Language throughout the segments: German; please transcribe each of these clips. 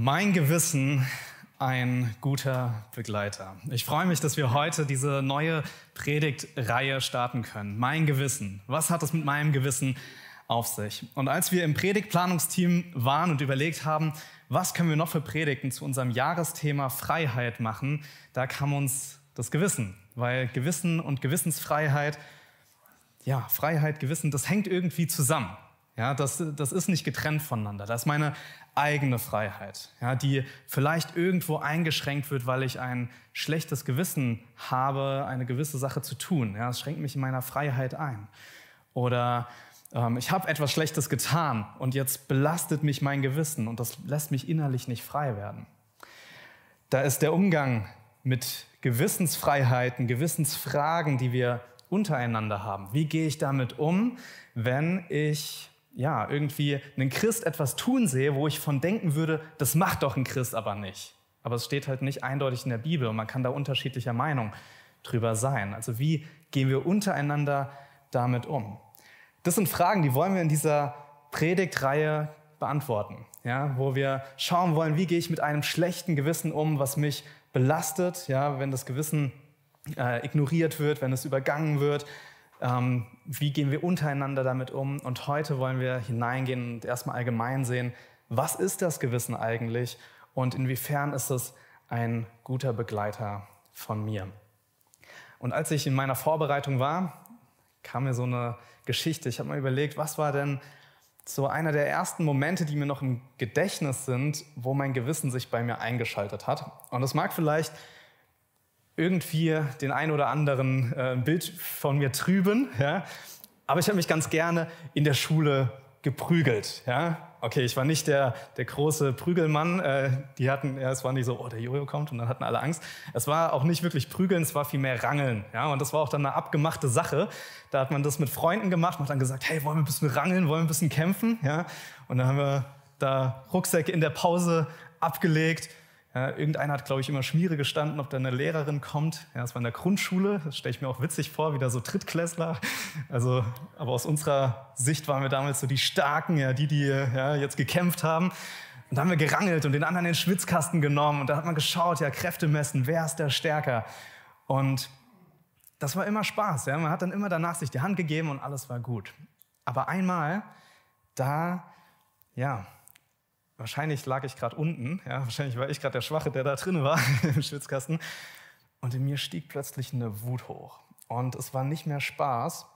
Mein Gewissen ein guter Begleiter. Ich freue mich, dass wir heute diese neue Predigtreihe starten können. Mein Gewissen. Was hat es mit meinem Gewissen auf sich? Und als wir im Predigtplanungsteam waren und überlegt haben, was können wir noch für Predigten zu unserem Jahresthema Freiheit machen, da kam uns das Gewissen. Weil Gewissen und Gewissensfreiheit, ja, Freiheit, Gewissen, das hängt irgendwie zusammen. Ja, das, das ist nicht getrennt voneinander. Das ist meine eigene Freiheit, ja, die vielleicht irgendwo eingeschränkt wird, weil ich ein schlechtes Gewissen habe, eine gewisse Sache zu tun. Ja, das schränkt mich in meiner Freiheit ein. Oder ähm, ich habe etwas Schlechtes getan und jetzt belastet mich mein Gewissen und das lässt mich innerlich nicht frei werden. Da ist der Umgang mit Gewissensfreiheiten, Gewissensfragen, die wir untereinander haben. Wie gehe ich damit um, wenn ich ja, irgendwie einen Christ etwas tun sehe, wo ich von denken würde, das macht doch ein Christ aber nicht. Aber es steht halt nicht eindeutig in der Bibel und man kann da unterschiedlicher Meinung drüber sein. Also wie gehen wir untereinander damit um? Das sind Fragen, die wollen wir in dieser Predigtreihe beantworten, ja, wo wir schauen wollen, wie gehe ich mit einem schlechten Gewissen um, was mich belastet, ja, wenn das Gewissen äh, ignoriert wird, wenn es übergangen wird, ähm, wie gehen wir untereinander damit um? Und heute wollen wir hineingehen und erstmal allgemein sehen, was ist das Gewissen eigentlich und inwiefern ist es ein guter Begleiter von mir. Und als ich in meiner Vorbereitung war, kam mir so eine Geschichte. Ich habe mal überlegt, was war denn so einer der ersten Momente, die mir noch im Gedächtnis sind, wo mein Gewissen sich bei mir eingeschaltet hat. Und es mag vielleicht irgendwie den ein oder anderen äh, Bild von mir trüben. Ja? Aber ich habe mich ganz gerne in der Schule geprügelt. Ja? Okay, ich war nicht der, der große Prügelmann. Äh, die hatten, ja, es war nicht so, oh, der Jojo kommt und dann hatten alle Angst. Es war auch nicht wirklich prügeln, es war vielmehr rangeln. Ja? Und das war auch dann eine abgemachte Sache. Da hat man das mit Freunden gemacht, man hat dann gesagt, hey, wollen wir ein bisschen rangeln, wollen wir ein bisschen kämpfen? Ja? Und dann haben wir da Rucksäcke in der Pause abgelegt ja, irgendeiner hat, glaube ich, immer Schmiere gestanden, ob da eine Lehrerin kommt. Ja, das war in der Grundschule, das stelle ich mir auch witzig vor, wieder so Drittklässler. Also, aber aus unserer Sicht waren wir damals so die Starken, ja, die, die ja, jetzt gekämpft haben. Und da haben wir gerangelt und den anderen den Schwitzkasten genommen. Und da hat man geschaut, ja, Kräfte messen, wer ist der Stärker? Und das war immer Spaß. Ja? Man hat dann immer danach sich die Hand gegeben und alles war gut. Aber einmal, da, ja, Wahrscheinlich lag ich gerade unten, ja, wahrscheinlich war ich gerade der Schwache, der da drin war im Schwitzkasten. Und in mir stieg plötzlich eine Wut hoch. Und es war nicht mehr Spaß.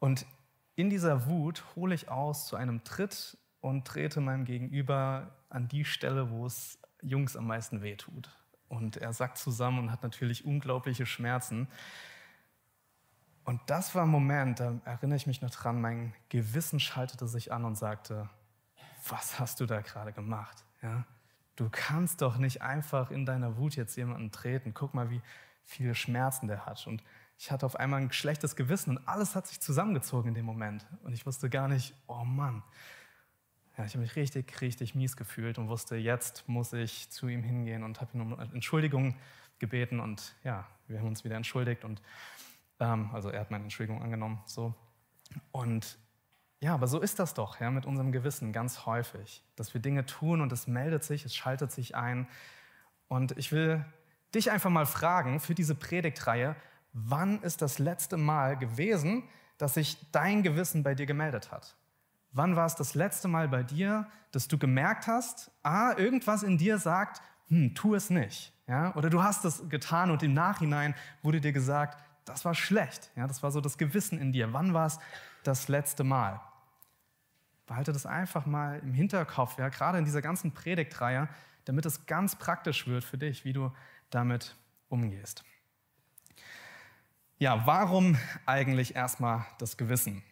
Und in dieser Wut hole ich aus zu einem Tritt und trete meinem Gegenüber an die Stelle, wo es Jungs am meisten wehtut. Und er sackt zusammen und hat natürlich unglaubliche Schmerzen. Und das war ein Moment, da erinnere ich mich noch dran, mein Gewissen schaltete sich an und sagte, was hast du da gerade gemacht? Ja? Du kannst doch nicht einfach in deiner Wut jetzt jemanden treten. Guck mal, wie viele Schmerzen der hat. Und ich hatte auf einmal ein schlechtes Gewissen und alles hat sich zusammengezogen in dem Moment. Und ich wusste gar nicht, oh Mann. Ja, ich habe mich richtig, richtig mies gefühlt und wusste, jetzt muss ich zu ihm hingehen und habe ihn um Entschuldigung gebeten. Und ja, wir haben uns wieder entschuldigt. Und ähm, also er hat meine Entschuldigung angenommen. So. Und ja, aber so ist das doch ja, mit unserem Gewissen ganz häufig, dass wir Dinge tun und es meldet sich, es schaltet sich ein. Und ich will dich einfach mal fragen für diese Predigtreihe, wann ist das letzte Mal gewesen, dass sich dein Gewissen bei dir gemeldet hat? Wann war es das letzte Mal bei dir, dass du gemerkt hast, ah, irgendwas in dir sagt, hm, tu es nicht. Ja? Oder du hast es getan und im Nachhinein wurde dir gesagt, das war schlecht. Ja? Das war so das Gewissen in dir. Wann war es das letzte Mal? Behalte das einfach mal im Hinterkopf, ja, gerade in dieser ganzen Predigtreihe, damit es ganz praktisch wird für dich, wie du damit umgehst. Ja, warum eigentlich erstmal das Gewissen?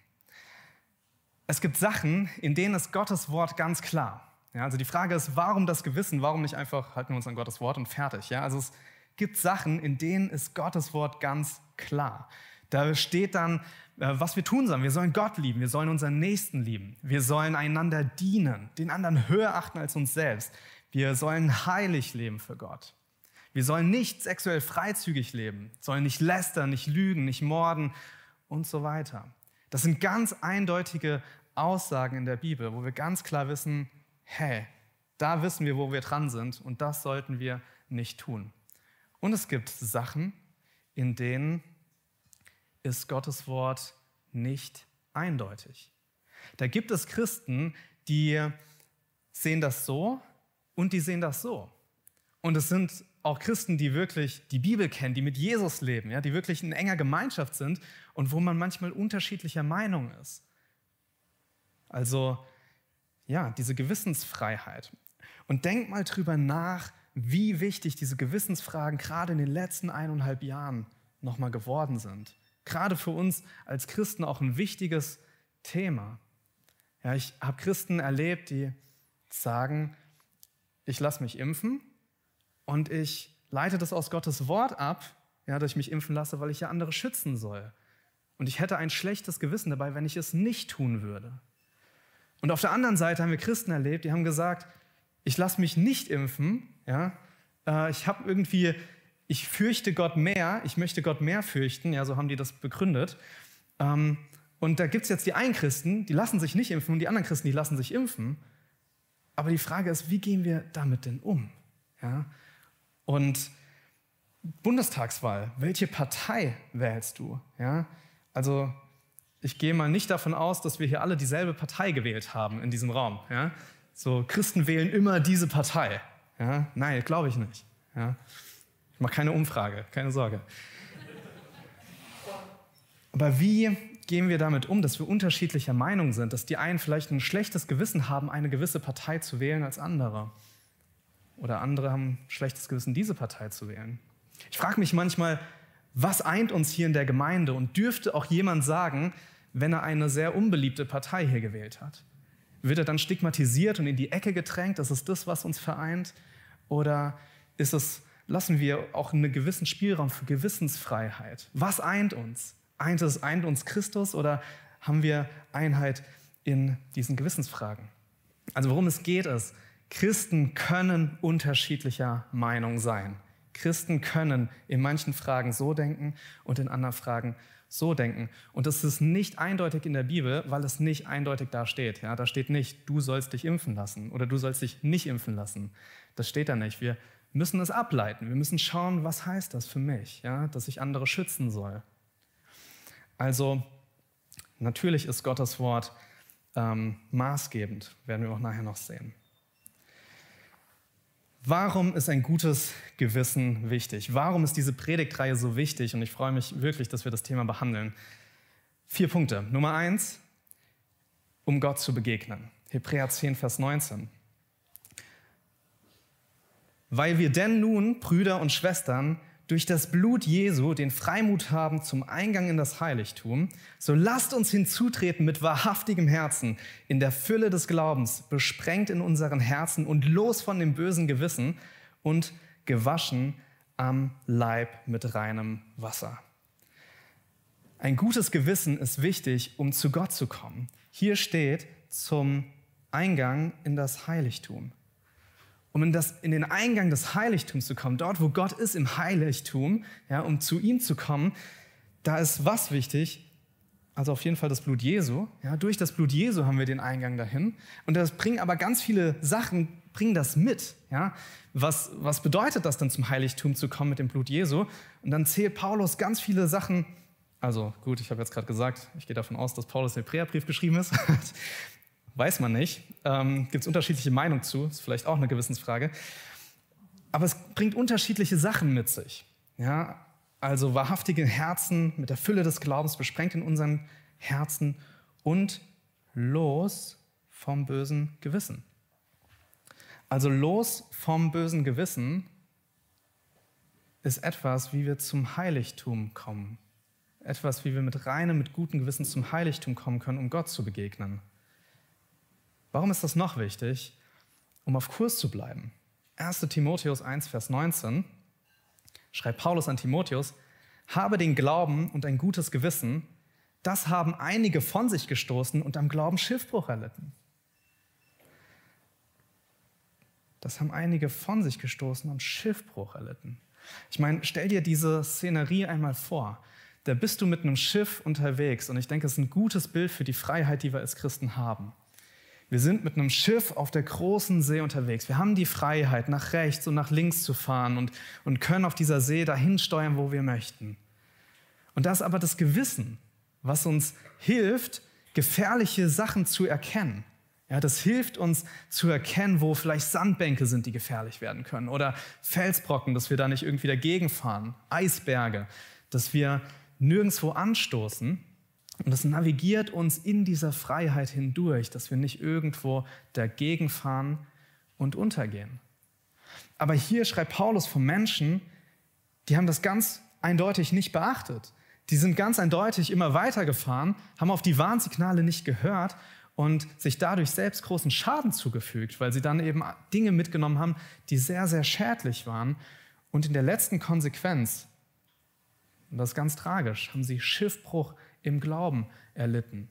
Es gibt Sachen, in denen ist Gottes Wort ganz klar. Ja, also die Frage ist, warum das Gewissen? Warum nicht einfach halten wir uns an Gottes Wort und fertig? Ja, also es gibt Sachen, in denen ist Gottes Wort ganz klar. Da steht dann, äh, was wir tun sollen. Wir sollen Gott lieben, wir sollen unseren Nächsten lieben, wir sollen einander dienen, den anderen höher achten als uns selbst. Wir sollen heilig leben für Gott. Wir sollen nicht sexuell freizügig leben, sollen nicht lästern, nicht lügen, nicht morden und so weiter. Das sind ganz eindeutige Aussagen in der Bibel, wo wir ganz klar wissen, hey, Da wissen wir, wo wir dran sind und das sollten wir nicht tun. Und es gibt Sachen, in denen ist Gottes Wort nicht eindeutig. Da gibt es Christen, die sehen das so und die sehen das so. Und es sind auch Christen, die wirklich die Bibel kennen, die mit Jesus leben, ja, die wirklich in enger Gemeinschaft sind und wo man manchmal unterschiedlicher Meinung ist. Also ja, diese Gewissensfreiheit. Und denk mal drüber nach, wie wichtig diese Gewissensfragen gerade in den letzten eineinhalb Jahren nochmal geworden sind. Gerade für uns als Christen auch ein wichtiges Thema. Ja, ich habe Christen erlebt, die sagen, ich lasse mich impfen und ich leite das aus Gottes Wort ab, ja, dass ich mich impfen lasse, weil ich ja andere schützen soll. Und ich hätte ein schlechtes Gewissen dabei, wenn ich es nicht tun würde. Und auf der anderen Seite haben wir Christen erlebt, die haben gesagt, ich lasse mich nicht impfen, ja, äh, ich habe irgendwie, ich fürchte Gott mehr, ich möchte Gott mehr fürchten, ja, so haben die das begründet. Ähm, und da gibt es jetzt die einen Christen, die lassen sich nicht impfen und die anderen Christen, die lassen sich impfen. Aber die Frage ist, wie gehen wir damit denn um? Ja? Und Bundestagswahl, welche Partei wählst du? Ja? Also ich gehe mal nicht davon aus, dass wir hier alle dieselbe Partei gewählt haben in diesem Raum. Ja? So, Christen wählen immer diese Partei. Ja? Nein, glaube ich nicht. Ja? Ich mache keine Umfrage, keine Sorge. Aber wie gehen wir damit um, dass wir unterschiedlicher Meinung sind, dass die einen vielleicht ein schlechtes Gewissen haben, eine gewisse Partei zu wählen als andere? Oder andere haben ein schlechtes Gewissen, diese Partei zu wählen. Ich frage mich manchmal, was eint uns hier in der Gemeinde? Und dürfte auch jemand sagen, wenn er eine sehr unbeliebte Partei hier gewählt hat? Wird er dann stigmatisiert und in die Ecke gedrängt? Ist es das, was uns vereint? Oder ist es, lassen wir auch einen gewissen Spielraum für Gewissensfreiheit? Was eint uns? Eint, es, eint uns Christus oder haben wir Einheit in diesen Gewissensfragen? Also worum es geht ist, Christen können unterschiedlicher Meinung sein. Christen können in manchen Fragen so denken und in anderen Fragen so denken. Und das ist nicht eindeutig in der Bibel, weil es nicht eindeutig da steht. Ja, da steht nicht, du sollst dich impfen lassen oder du sollst dich nicht impfen lassen. Das steht da nicht. Wir müssen es ableiten. Wir müssen schauen, was heißt das für mich, ja, dass ich andere schützen soll. Also natürlich ist Gottes Wort ähm, maßgebend, werden wir auch nachher noch sehen. Warum ist ein gutes Gewissen wichtig? Warum ist diese Predigtreihe so wichtig? Und ich freue mich wirklich, dass wir das Thema behandeln. Vier Punkte. Nummer eins, um Gott zu begegnen. Hebräer 10, Vers 19. Weil wir denn nun, Brüder und Schwestern, durch das Blut Jesu den Freimut haben zum Eingang in das Heiligtum, so lasst uns hinzutreten mit wahrhaftigem Herzen, in der Fülle des Glaubens, besprengt in unseren Herzen und los von dem bösen Gewissen und gewaschen am Leib mit reinem Wasser. Ein gutes Gewissen ist wichtig, um zu Gott zu kommen. Hier steht zum Eingang in das Heiligtum um in, das, in den Eingang des Heiligtums zu kommen, dort, wo Gott ist im Heiligtum, ja, um zu ihm zu kommen, da ist was wichtig? Also auf jeden Fall das Blut Jesu. Ja, durch das Blut Jesu haben wir den Eingang dahin. Und das bringen aber ganz viele Sachen, bringen das mit. Ja? Was, was bedeutet das dann zum Heiligtum zu kommen mit dem Blut Jesu? Und dann zählt Paulus ganz viele Sachen. Also gut, ich habe jetzt gerade gesagt, ich gehe davon aus, dass Paulus den Hebräerbrief geschrieben ist. Weiß man nicht. Ähm, Gibt es unterschiedliche Meinungen zu, ist vielleicht auch eine Gewissensfrage. Aber es bringt unterschiedliche Sachen mit sich. Ja? Also wahrhaftige Herzen mit der Fülle des Glaubens besprengt in unseren Herzen und los vom bösen Gewissen. Also los vom bösen Gewissen ist etwas, wie wir zum Heiligtum kommen. Etwas, wie wir mit reinem, mit gutem Gewissen zum Heiligtum kommen können, um Gott zu begegnen. Warum ist das noch wichtig? Um auf Kurs zu bleiben. 1 Timotheus 1, Vers 19 schreibt Paulus an Timotheus, habe den Glauben und ein gutes Gewissen, das haben einige von sich gestoßen und am Glauben Schiffbruch erlitten. Das haben einige von sich gestoßen und Schiffbruch erlitten. Ich meine, stell dir diese Szenerie einmal vor. Da bist du mit einem Schiff unterwegs und ich denke, es ist ein gutes Bild für die Freiheit, die wir als Christen haben. Wir sind mit einem Schiff auf der großen See unterwegs. Wir haben die Freiheit, nach rechts und nach links zu fahren und, und können auf dieser See dahin steuern, wo wir möchten. Und das ist aber das Gewissen, was uns hilft, gefährliche Sachen zu erkennen. Ja, das hilft uns zu erkennen, wo vielleicht Sandbänke sind, die gefährlich werden können oder Felsbrocken, dass wir da nicht irgendwie dagegen fahren, Eisberge, dass wir nirgendwo anstoßen. Und das navigiert uns in dieser Freiheit hindurch, dass wir nicht irgendwo dagegen fahren und untergehen. Aber hier schreibt Paulus von Menschen, die haben das ganz eindeutig nicht beachtet. Die sind ganz eindeutig immer weitergefahren, haben auf die Warnsignale nicht gehört und sich dadurch selbst großen Schaden zugefügt, weil sie dann eben Dinge mitgenommen haben, die sehr, sehr schädlich waren. Und in der letzten Konsequenz, und das ist ganz tragisch, haben sie Schiffbruch im Glauben erlitten.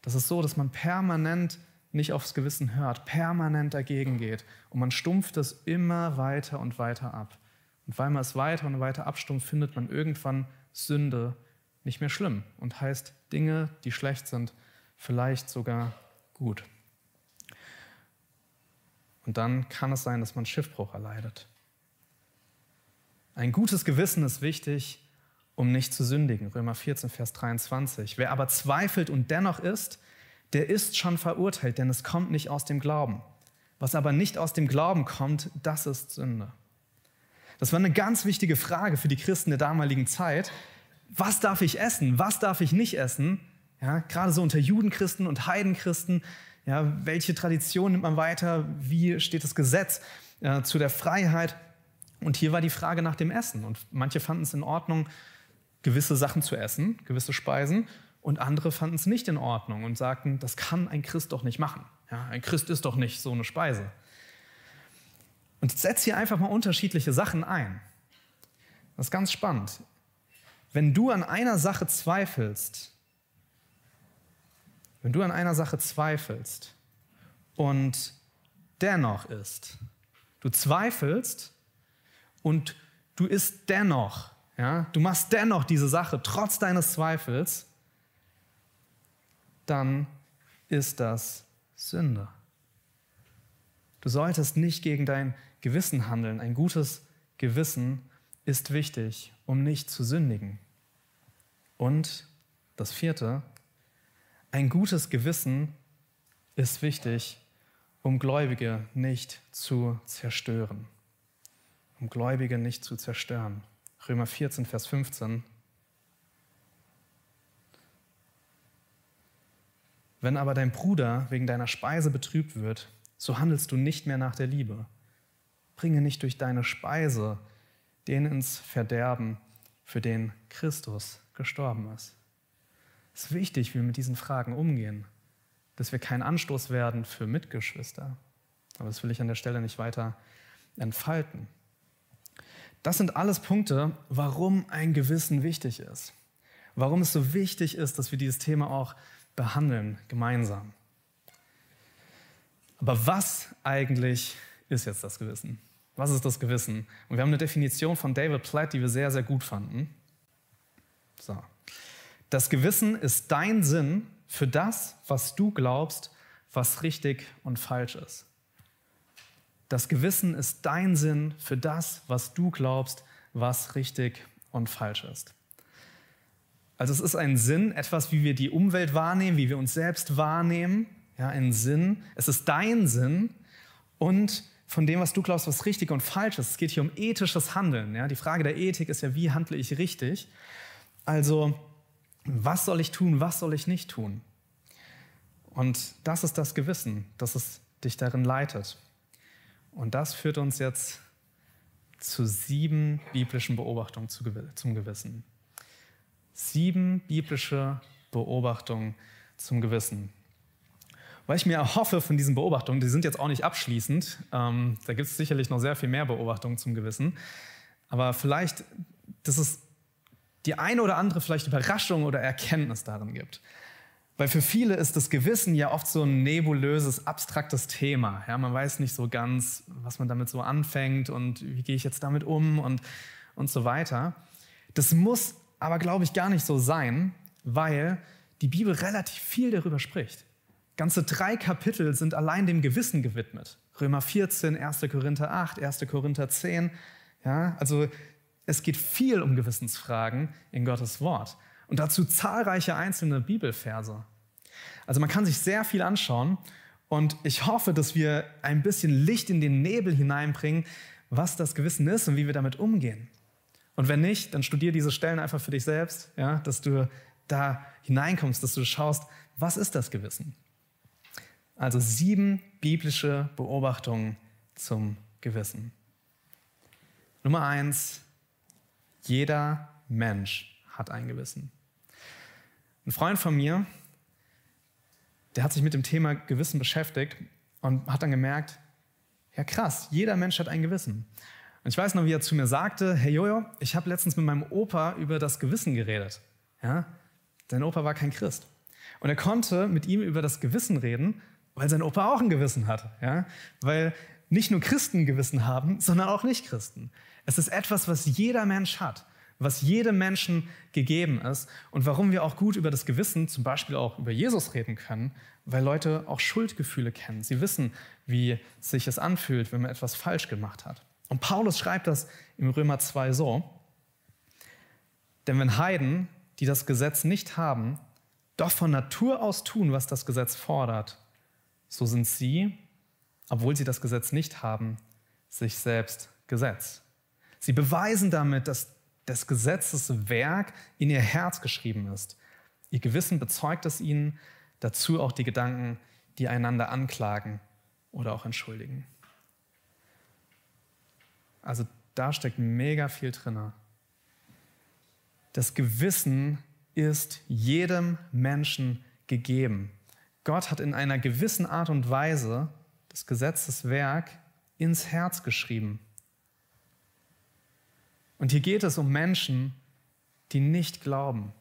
Das ist so, dass man permanent nicht aufs Gewissen hört, permanent dagegen geht und man stumpft es immer weiter und weiter ab. Und weil man es weiter und weiter abstumpft, findet man irgendwann Sünde nicht mehr schlimm und heißt Dinge, die schlecht sind, vielleicht sogar gut. Und dann kann es sein, dass man Schiffbruch erleidet. Ein gutes Gewissen ist wichtig, um nicht zu sündigen. Römer 14, Vers 23. Wer aber zweifelt und dennoch ist, der ist schon verurteilt, denn es kommt nicht aus dem Glauben. Was aber nicht aus dem Glauben kommt, das ist Sünde. Das war eine ganz wichtige Frage für die Christen der damaligen Zeit. Was darf ich essen? Was darf ich nicht essen? Ja, gerade so unter Judenchristen und Heidenchristen. Ja, welche Tradition nimmt man weiter? Wie steht das Gesetz äh, zu der Freiheit? Und hier war die Frage nach dem Essen. Und manche fanden es in Ordnung, gewisse Sachen zu essen, gewisse Speisen. Und andere fanden es nicht in Ordnung und sagten, das kann ein Christ doch nicht machen. Ja, ein Christ ist doch nicht so eine Speise. Und setz hier einfach mal unterschiedliche Sachen ein. Das ist ganz spannend. Wenn du an einer Sache zweifelst, wenn du an einer Sache zweifelst und dennoch ist, du zweifelst und du isst dennoch ja, du machst dennoch diese Sache trotz deines Zweifels, dann ist das Sünde. Du solltest nicht gegen dein Gewissen handeln. Ein gutes Gewissen ist wichtig, um nicht zu sündigen. Und das vierte, ein gutes Gewissen ist wichtig, um Gläubige nicht zu zerstören. Um Gläubige nicht zu zerstören. Römer 14, Vers 15. Wenn aber dein Bruder wegen deiner Speise betrübt wird, so handelst du nicht mehr nach der Liebe. Bringe nicht durch deine Speise den ins Verderben, für den Christus gestorben ist. Es ist wichtig, wie wir mit diesen Fragen umgehen, dass wir kein Anstoß werden für Mitgeschwister. Aber das will ich an der Stelle nicht weiter entfalten. Das sind alles Punkte, warum ein Gewissen wichtig ist. Warum es so wichtig ist, dass wir dieses Thema auch behandeln, gemeinsam. Aber was eigentlich ist jetzt das Gewissen? Was ist das Gewissen? Und wir haben eine Definition von David Platt, die wir sehr, sehr gut fanden. So. Das Gewissen ist dein Sinn für das, was du glaubst, was richtig und falsch ist. Das Gewissen ist dein Sinn für das, was du glaubst, was richtig und falsch ist. Also es ist ein Sinn, etwas, wie wir die Umwelt wahrnehmen, wie wir uns selbst wahrnehmen. Ja, ein Sinn. Es ist dein Sinn und von dem, was du glaubst, was richtig und falsch ist. Es geht hier um ethisches Handeln. Ja? Die Frage der Ethik ist ja, wie handle ich richtig? Also, was soll ich tun, was soll ich nicht tun? Und das ist das Gewissen, das es dich darin leitet. Und das führt uns jetzt zu sieben biblischen Beobachtungen zum Gewissen. Sieben biblische Beobachtungen zum Gewissen. Weil ich mir erhoffe von diesen Beobachtungen, die sind jetzt auch nicht abschließend, ähm, da gibt es sicherlich noch sehr viel mehr Beobachtungen zum Gewissen, aber vielleicht, dass es die eine oder andere vielleicht Überraschung oder Erkenntnis darin gibt. Weil für viele ist das Gewissen ja oft so ein nebulöses, abstraktes Thema. Ja, man weiß nicht so ganz, was man damit so anfängt und wie gehe ich jetzt damit um und, und so weiter. Das muss aber, glaube ich, gar nicht so sein, weil die Bibel relativ viel darüber spricht. Ganze drei Kapitel sind allein dem Gewissen gewidmet. Römer 14, 1. Korinther 8, 1. Korinther 10. Ja, also es geht viel um Gewissensfragen in Gottes Wort. Und dazu zahlreiche einzelne Bibelverse. Also man kann sich sehr viel anschauen und ich hoffe, dass wir ein bisschen Licht in den Nebel hineinbringen, was das Gewissen ist und wie wir damit umgehen. Und wenn nicht, dann studier diese Stellen einfach für dich selbst, ja, dass du da hineinkommst, dass du schaust, was ist das Gewissen? Also sieben biblische Beobachtungen zum Gewissen. Nummer eins, jeder Mensch hat ein Gewissen. Ein Freund von mir, der hat sich mit dem Thema Gewissen beschäftigt und hat dann gemerkt, ja krass, jeder Mensch hat ein Gewissen. Und ich weiß noch, wie er zu mir sagte, hey Jojo, ich habe letztens mit meinem Opa über das Gewissen geredet. Ja? Sein Opa war kein Christ. Und er konnte mit ihm über das Gewissen reden, weil sein Opa auch ein Gewissen hat. Ja? Weil nicht nur Christen Gewissen haben, sondern auch Nicht-Christen. Es ist etwas, was jeder Mensch hat, was jedem Menschen gegeben ist und warum wir auch gut über das Gewissen, zum Beispiel auch über Jesus reden können, weil Leute auch Schuldgefühle kennen. Sie wissen, wie sich es anfühlt, wenn man etwas falsch gemacht hat. Und Paulus schreibt das im Römer 2 so, denn wenn Heiden, die das Gesetz nicht haben, doch von Natur aus tun, was das Gesetz fordert, so sind sie, obwohl sie das Gesetz nicht haben, sich selbst Gesetz. Sie beweisen damit, dass des Gesetzes Werk in ihr Herz geschrieben ist. Ihr Gewissen bezeugt es ihnen, dazu auch die Gedanken, die einander anklagen oder auch entschuldigen. Also da steckt mega viel drin. Das Gewissen ist jedem Menschen gegeben. Gott hat in einer gewissen Art und Weise das Gesetzeswerk ins Herz geschrieben. Und hier geht es um Menschen, die nicht glauben.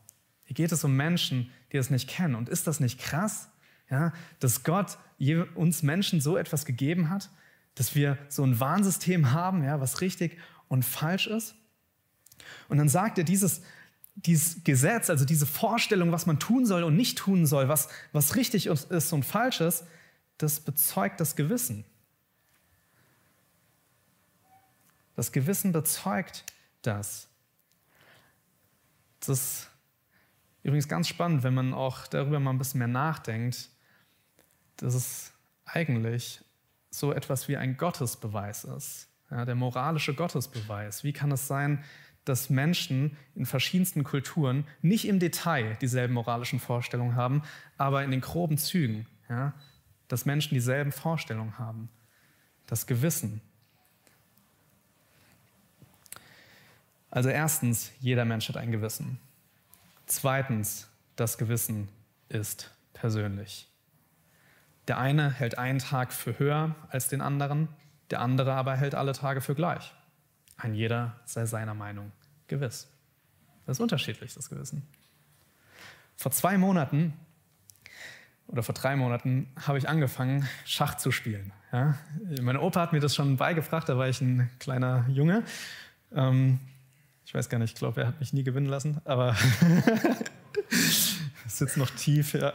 Hier geht es um Menschen, die es nicht kennen. Und ist das nicht krass, ja, dass Gott uns Menschen so etwas gegeben hat? dass wir so ein Warnsystem haben, ja, was richtig und falsch ist. Und dann sagt er, dieses, dieses Gesetz, also diese Vorstellung, was man tun soll und nicht tun soll, was, was richtig ist und falsch ist, das bezeugt das Gewissen. Das Gewissen bezeugt das. Das ist übrigens ganz spannend, wenn man auch darüber mal ein bisschen mehr nachdenkt, dass es eigentlich so etwas wie ein Gottesbeweis ist, ja, der moralische Gottesbeweis. Wie kann es sein, dass Menschen in verschiedensten Kulturen nicht im Detail dieselben moralischen Vorstellungen haben, aber in den groben Zügen, ja, dass Menschen dieselben Vorstellungen haben, das Gewissen. Also erstens, jeder Mensch hat ein Gewissen. Zweitens, das Gewissen ist persönlich. Der eine hält einen Tag für höher als den anderen, der andere aber hält alle Tage für gleich. Ein jeder sei seiner Meinung gewiss. Das ist unterschiedlich, das Gewissen. Vor zwei Monaten oder vor drei Monaten habe ich angefangen, Schach zu spielen. Ja? Mein Opa hat mir das schon beigebracht, da war ich ein kleiner Junge. Ähm, ich weiß gar nicht, ich glaube, er hat mich nie gewinnen lassen, aber sitzt noch tief. Ja.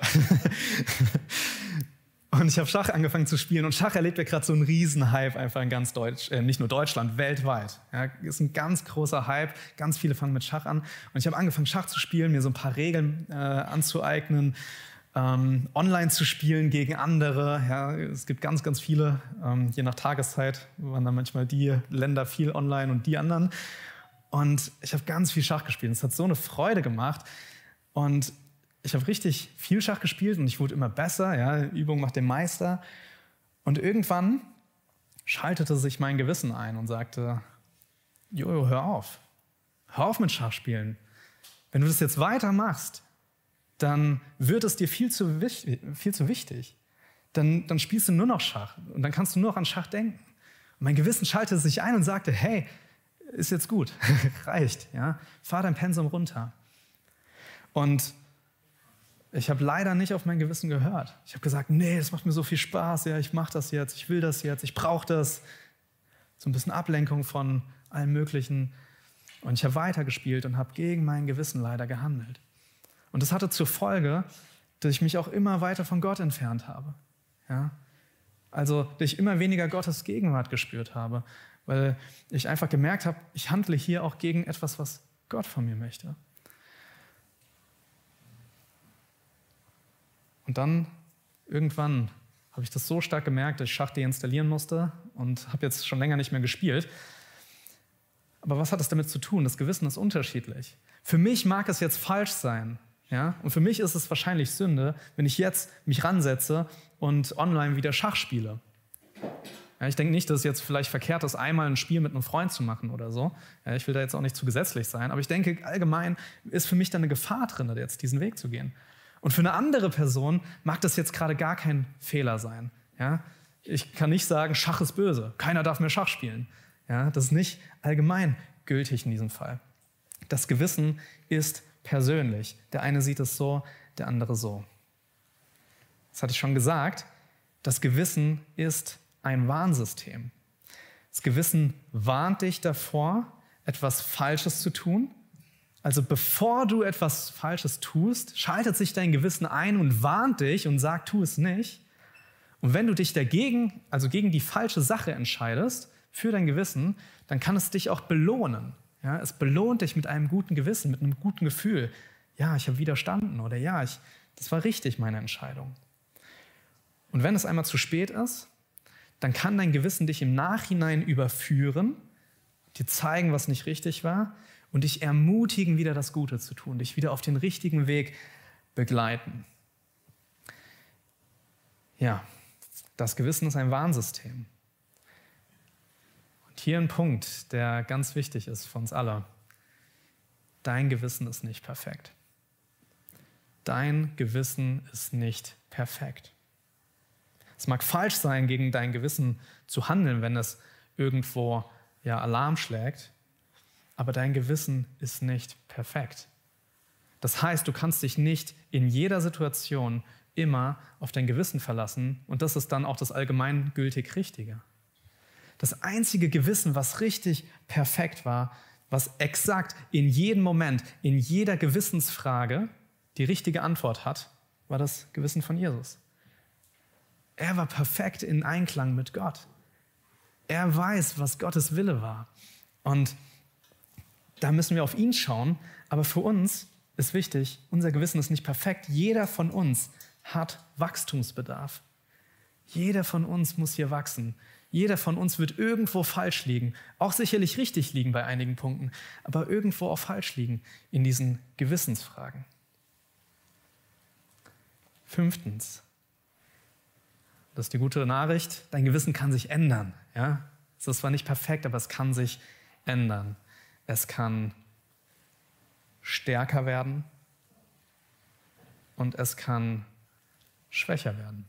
Und ich habe Schach angefangen zu spielen und Schach erlebt ja gerade so einen Riesenhype einfach in ganz Deutsch, äh, nicht nur Deutschland, weltweit. Ja, ist ein ganz großer Hype, ganz viele fangen mit Schach an. Und ich habe angefangen Schach zu spielen, mir so ein paar Regeln äh, anzueignen, ähm, online zu spielen gegen andere. Ja, es gibt ganz, ganz viele, ähm, je nach Tageszeit waren dann manchmal die Länder viel online und die anderen. Und ich habe ganz viel Schach gespielt. Es hat so eine Freude gemacht. Und ich habe richtig viel Schach gespielt und ich wurde immer besser. Ja, Übung macht den Meister. Und irgendwann schaltete sich mein Gewissen ein und sagte: Jojo, hör auf. Hör auf mit Schachspielen. Wenn du das jetzt weitermachst, dann wird es dir viel zu, viel zu wichtig. Dann, dann spielst du nur noch Schach und dann kannst du nur noch an Schach denken. Und mein Gewissen schaltete sich ein und sagte: Hey, ist jetzt gut, reicht, ja, fahr dein Pensum runter. Und ich habe leider nicht auf mein Gewissen gehört. Ich habe gesagt, nee, das macht mir so viel Spaß, ja, ich mache das jetzt, ich will das jetzt, ich brauche das. So ein bisschen Ablenkung von allem Möglichen. Und ich habe weitergespielt und habe gegen mein Gewissen leider gehandelt. Und das hatte zur Folge, dass ich mich auch immer weiter von Gott entfernt habe. Ja? Also, dass ich immer weniger Gottes Gegenwart gespürt habe, weil ich einfach gemerkt habe, ich handle hier auch gegen etwas, was Gott von mir möchte. Und dann irgendwann habe ich das so stark gemerkt, dass ich Schach deinstallieren musste und habe jetzt schon länger nicht mehr gespielt. Aber was hat das damit zu tun? Das Gewissen ist unterschiedlich. Für mich mag es jetzt falsch sein, ja? Und für mich ist es wahrscheinlich Sünde, wenn ich jetzt mich ransetze und online wieder Schach spiele. Ja, ich denke nicht, dass es jetzt vielleicht verkehrt ist, einmal ein Spiel mit einem Freund zu machen oder so. Ja, ich will da jetzt auch nicht zu gesetzlich sein, aber ich denke, allgemein ist für mich da eine Gefahr drin, jetzt diesen Weg zu gehen. Und für eine andere Person mag das jetzt gerade gar kein Fehler sein. Ja? Ich kann nicht sagen, Schach ist böse, keiner darf mehr Schach spielen. Ja? Das ist nicht allgemein gültig in diesem Fall. Das Gewissen ist persönlich. Der eine sieht es so, der andere so. Das hatte ich schon gesagt. Das Gewissen ist ein Warnsystem. Das Gewissen warnt dich davor, etwas Falsches zu tun. Also bevor du etwas Falsches tust, schaltet sich dein Gewissen ein und warnt dich und sagt, tu es nicht. Und wenn du dich dagegen, also gegen die falsche Sache entscheidest, für dein Gewissen, dann kann es dich auch belohnen. Ja, es belohnt dich mit einem guten Gewissen, mit einem guten Gefühl. Ja, ich habe widerstanden oder ja, ich, das war richtig, meine Entscheidung. Und wenn es einmal zu spät ist, dann kann dein Gewissen dich im Nachhinein überführen, dir zeigen, was nicht richtig war und dich ermutigen, wieder das Gute zu tun, dich wieder auf den richtigen Weg begleiten. Ja, das Gewissen ist ein Warnsystem. Hier ein Punkt, der ganz wichtig ist für uns alle. Dein Gewissen ist nicht perfekt. Dein Gewissen ist nicht perfekt. Es mag falsch sein, gegen dein Gewissen zu handeln, wenn es irgendwo ja, Alarm schlägt, aber dein Gewissen ist nicht perfekt. Das heißt, du kannst dich nicht in jeder Situation immer auf dein Gewissen verlassen und das ist dann auch das allgemeingültig Richtige. Das einzige Gewissen, was richtig perfekt war, was exakt in jedem Moment, in jeder Gewissensfrage die richtige Antwort hat, war das Gewissen von Jesus. Er war perfekt in Einklang mit Gott. Er weiß, was Gottes Wille war. Und da müssen wir auf ihn schauen. Aber für uns ist wichtig, unser Gewissen ist nicht perfekt. Jeder von uns hat Wachstumsbedarf. Jeder von uns muss hier wachsen. Jeder von uns wird irgendwo falsch liegen, auch sicherlich richtig liegen bei einigen Punkten, aber irgendwo auch falsch liegen in diesen Gewissensfragen. Fünftens, das ist die gute Nachricht, dein Gewissen kann sich ändern. Ja? Es ist zwar nicht perfekt, aber es kann sich ändern. Es kann stärker werden und es kann schwächer werden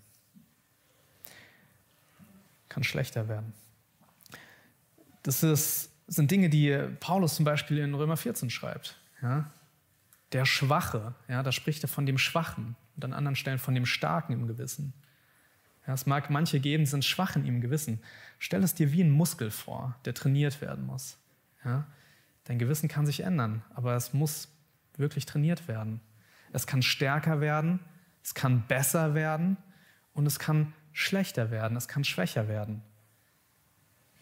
kann schlechter werden. Das ist, sind Dinge, die Paulus zum Beispiel in Römer 14 schreibt. Ja? Der Schwache, ja, da spricht er von dem Schwachen und an anderen Stellen von dem Starken im Gewissen. Ja, es mag manche geben, sind schwach in ihrem Gewissen. Stell es dir wie einen Muskel vor, der trainiert werden muss. Ja? Dein Gewissen kann sich ändern, aber es muss wirklich trainiert werden. Es kann stärker werden, es kann besser werden und es kann schlechter werden, es kann schwächer werden.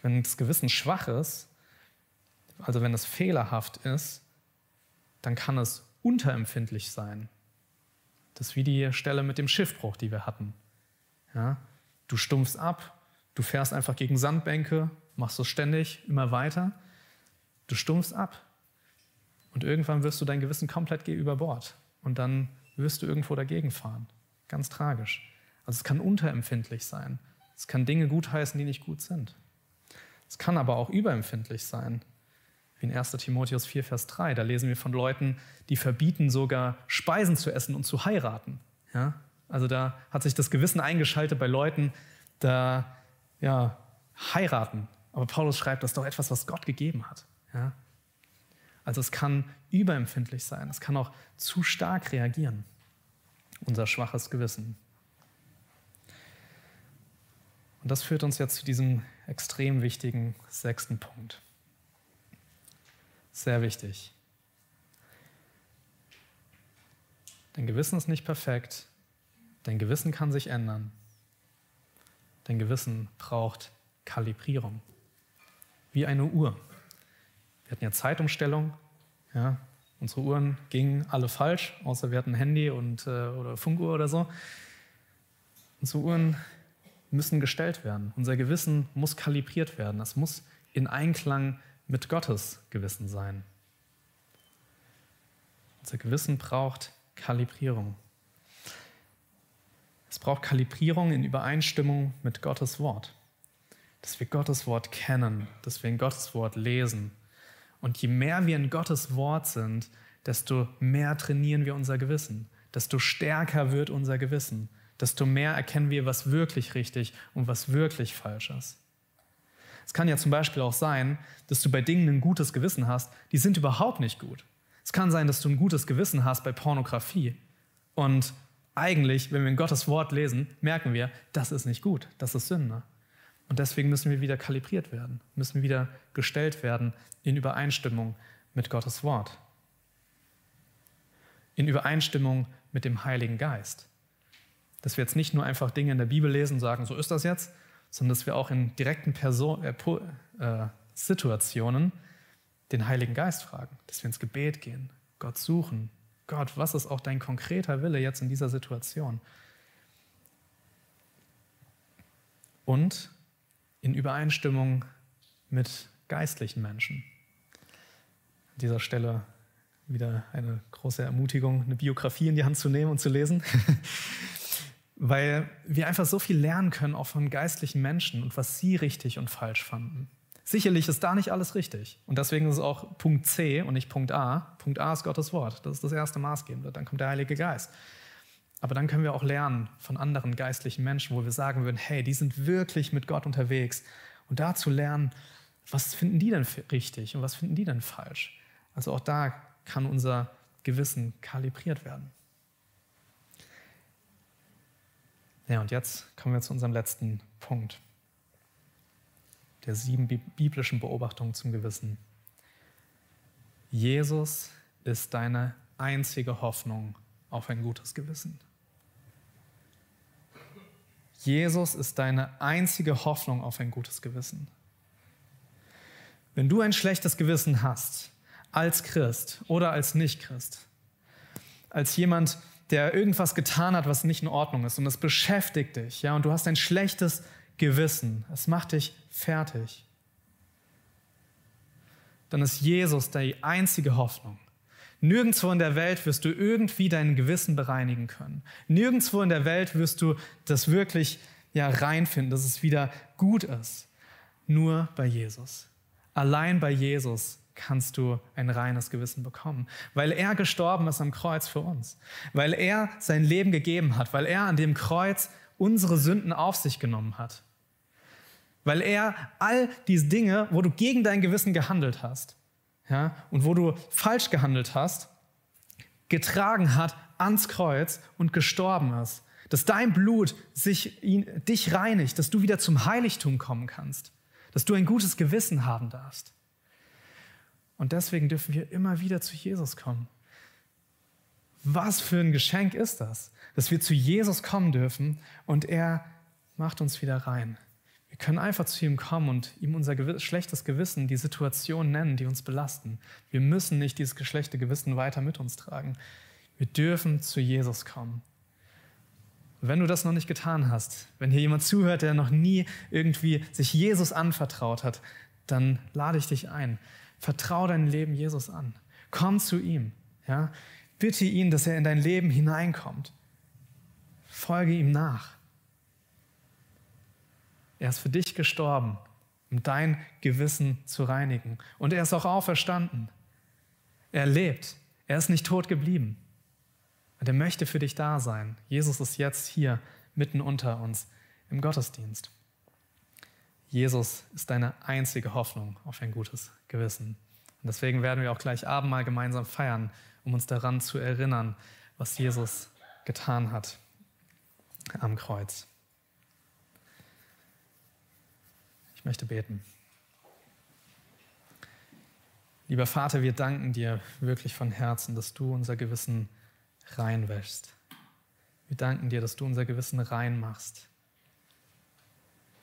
Wenn das Gewissen schwach ist, also wenn es fehlerhaft ist, dann kann es unterempfindlich sein. Das ist wie die Stelle mit dem Schiffbruch, die wir hatten. Ja? Du stumpfst ab, du fährst einfach gegen Sandbänke, machst es ständig, immer weiter. Du stumpfst ab. Und irgendwann wirst du dein Gewissen komplett über Bord. Und dann wirst du irgendwo dagegen fahren. Ganz tragisch. Also es kann unterempfindlich sein. Es kann Dinge gutheißen, die nicht gut sind. Es kann aber auch überempfindlich sein. Wie in 1 Timotheus 4, Vers 3, da lesen wir von Leuten, die verbieten sogar Speisen zu essen und zu heiraten. Ja? Also da hat sich das Gewissen eingeschaltet bei Leuten, da ja, heiraten. Aber Paulus schreibt, das ist doch etwas, was Gott gegeben hat. Ja? Also es kann überempfindlich sein, es kann auch zu stark reagieren, unser schwaches Gewissen. Und das führt uns jetzt zu diesem extrem wichtigen sechsten Punkt. Sehr wichtig. Dein Gewissen ist nicht perfekt, Dein Gewissen kann sich ändern. Dein Gewissen braucht Kalibrierung. Wie eine Uhr. Wir hatten ja Zeitumstellung. Ja, unsere Uhren gingen alle falsch, außer wir hatten Handy und, äh, oder Funkuhr oder so. Unsere Uhren müssen gestellt werden. Unser Gewissen muss kalibriert werden. Es muss in Einklang mit Gottes Gewissen sein. Unser Gewissen braucht Kalibrierung. Es braucht Kalibrierung in Übereinstimmung mit Gottes Wort. Dass wir Gottes Wort kennen, dass wir in Gottes Wort lesen. Und je mehr wir in Gottes Wort sind, desto mehr trainieren wir unser Gewissen, desto stärker wird unser Gewissen, desto mehr erkennen wir, was wirklich richtig und was wirklich falsch ist. Es kann ja zum Beispiel auch sein, dass du bei Dingen ein gutes Gewissen hast, die sind überhaupt nicht gut. Es kann sein, dass du ein gutes Gewissen hast bei Pornografie. Und eigentlich, wenn wir in Gottes Wort lesen, merken wir, das ist nicht gut, das ist Sünde. Und deswegen müssen wir wieder kalibriert werden, müssen wieder gestellt werden in Übereinstimmung mit Gottes Wort. In Übereinstimmung mit dem Heiligen Geist. Dass wir jetzt nicht nur einfach Dinge in der Bibel lesen und sagen, so ist das jetzt, sondern dass wir auch in direkten Person, äh, äh, Situationen den Heiligen Geist fragen, dass wir ins Gebet gehen, Gott suchen. Gott, was ist auch dein konkreter Wille jetzt in dieser Situation? Und in Übereinstimmung mit geistlichen Menschen. An dieser Stelle wieder eine große Ermutigung, eine Biografie in die Hand zu nehmen und zu lesen. weil wir einfach so viel lernen können, auch von geistlichen Menschen und was sie richtig und falsch fanden. Sicherlich ist da nicht alles richtig. Und deswegen ist es auch Punkt C und nicht Punkt A. Punkt A ist Gottes Wort. Das ist das erste Maßgebende. Dann kommt der Heilige Geist. Aber dann können wir auch lernen von anderen geistlichen Menschen, wo wir sagen würden, hey, die sind wirklich mit Gott unterwegs. Und da zu lernen, was finden die denn richtig und was finden die denn falsch. Also auch da kann unser Gewissen kalibriert werden. Ja, und jetzt kommen wir zu unserem letzten Punkt. Der sieben biblischen Beobachtungen zum Gewissen. Jesus ist deine einzige Hoffnung auf ein gutes Gewissen. Jesus ist deine einzige Hoffnung auf ein gutes Gewissen. Wenn du ein schlechtes Gewissen hast, als Christ oder als Nicht-Christ, als jemand, der irgendwas getan hat, was nicht in Ordnung ist und es beschäftigt dich, ja, und du hast ein schlechtes Gewissen, es macht dich fertig, dann ist Jesus die einzige Hoffnung. Nirgendwo in der Welt wirst du irgendwie dein Gewissen bereinigen können. Nirgendwo in der Welt wirst du das wirklich ja, reinfinden, dass es wieder gut ist. Nur bei Jesus. Allein bei Jesus kannst du ein reines Gewissen bekommen, weil er gestorben ist am Kreuz für uns, weil er sein Leben gegeben hat, weil er an dem Kreuz unsere Sünden auf sich genommen hat, weil er all diese Dinge, wo du gegen dein Gewissen gehandelt hast ja, und wo du falsch gehandelt hast, getragen hat ans Kreuz und gestorben ist, dass dein Blut sich, ihn, dich reinigt, dass du wieder zum Heiligtum kommen kannst, dass du ein gutes Gewissen haben darfst. Und deswegen dürfen wir immer wieder zu Jesus kommen. Was für ein Geschenk ist das, dass wir zu Jesus kommen dürfen und er macht uns wieder rein. Wir können einfach zu ihm kommen und ihm unser gewiss, schlechtes Gewissen, die Situation nennen, die uns belasten. Wir müssen nicht dieses geschlechte Gewissen weiter mit uns tragen. Wir dürfen zu Jesus kommen. wenn du das noch nicht getan hast, wenn hier jemand zuhört, der noch nie irgendwie sich Jesus anvertraut hat, dann lade ich dich ein. Vertrau dein Leben Jesus an. Komm zu ihm. Ja? Bitte ihn, dass er in dein Leben hineinkommt. Folge ihm nach. Er ist für dich gestorben, um dein Gewissen zu reinigen. Und er ist auch auferstanden. Er lebt. Er ist nicht tot geblieben. Und er möchte für dich da sein. Jesus ist jetzt hier mitten unter uns im Gottesdienst. Jesus ist deine einzige Hoffnung auf ein gutes Gewissen. Und deswegen werden wir auch gleich Abendmahl gemeinsam feiern, um uns daran zu erinnern, was Jesus getan hat am Kreuz. Ich möchte beten. Lieber Vater, wir danken dir wirklich von Herzen, dass du unser Gewissen reinwäschst. Wir danken dir, dass du unser Gewissen rein machst.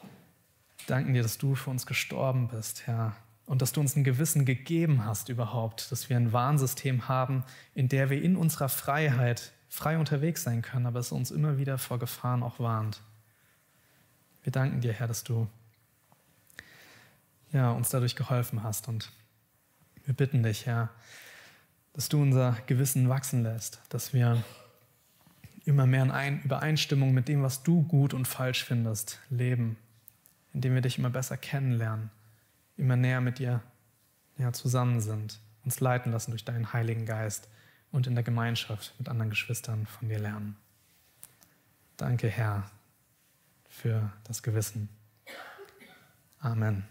Wir danken dir, dass du für uns gestorben bist, Herr. Und dass du uns ein Gewissen gegeben hast überhaupt, dass wir ein Warnsystem haben, in der wir in unserer Freiheit frei unterwegs sein können, aber es uns immer wieder vor Gefahren auch warnt. Wir danken dir, Herr, dass du ja, uns dadurch geholfen hast. Und wir bitten dich, Herr, dass du unser Gewissen wachsen lässt, dass wir immer mehr in Übereinstimmung mit dem, was du gut und falsch findest, leben, indem wir dich immer besser kennenlernen, immer näher mit dir ja, zusammen sind, uns leiten lassen durch deinen Heiligen Geist und in der Gemeinschaft mit anderen Geschwistern von dir lernen. Danke, Herr, für das Gewissen. Amen.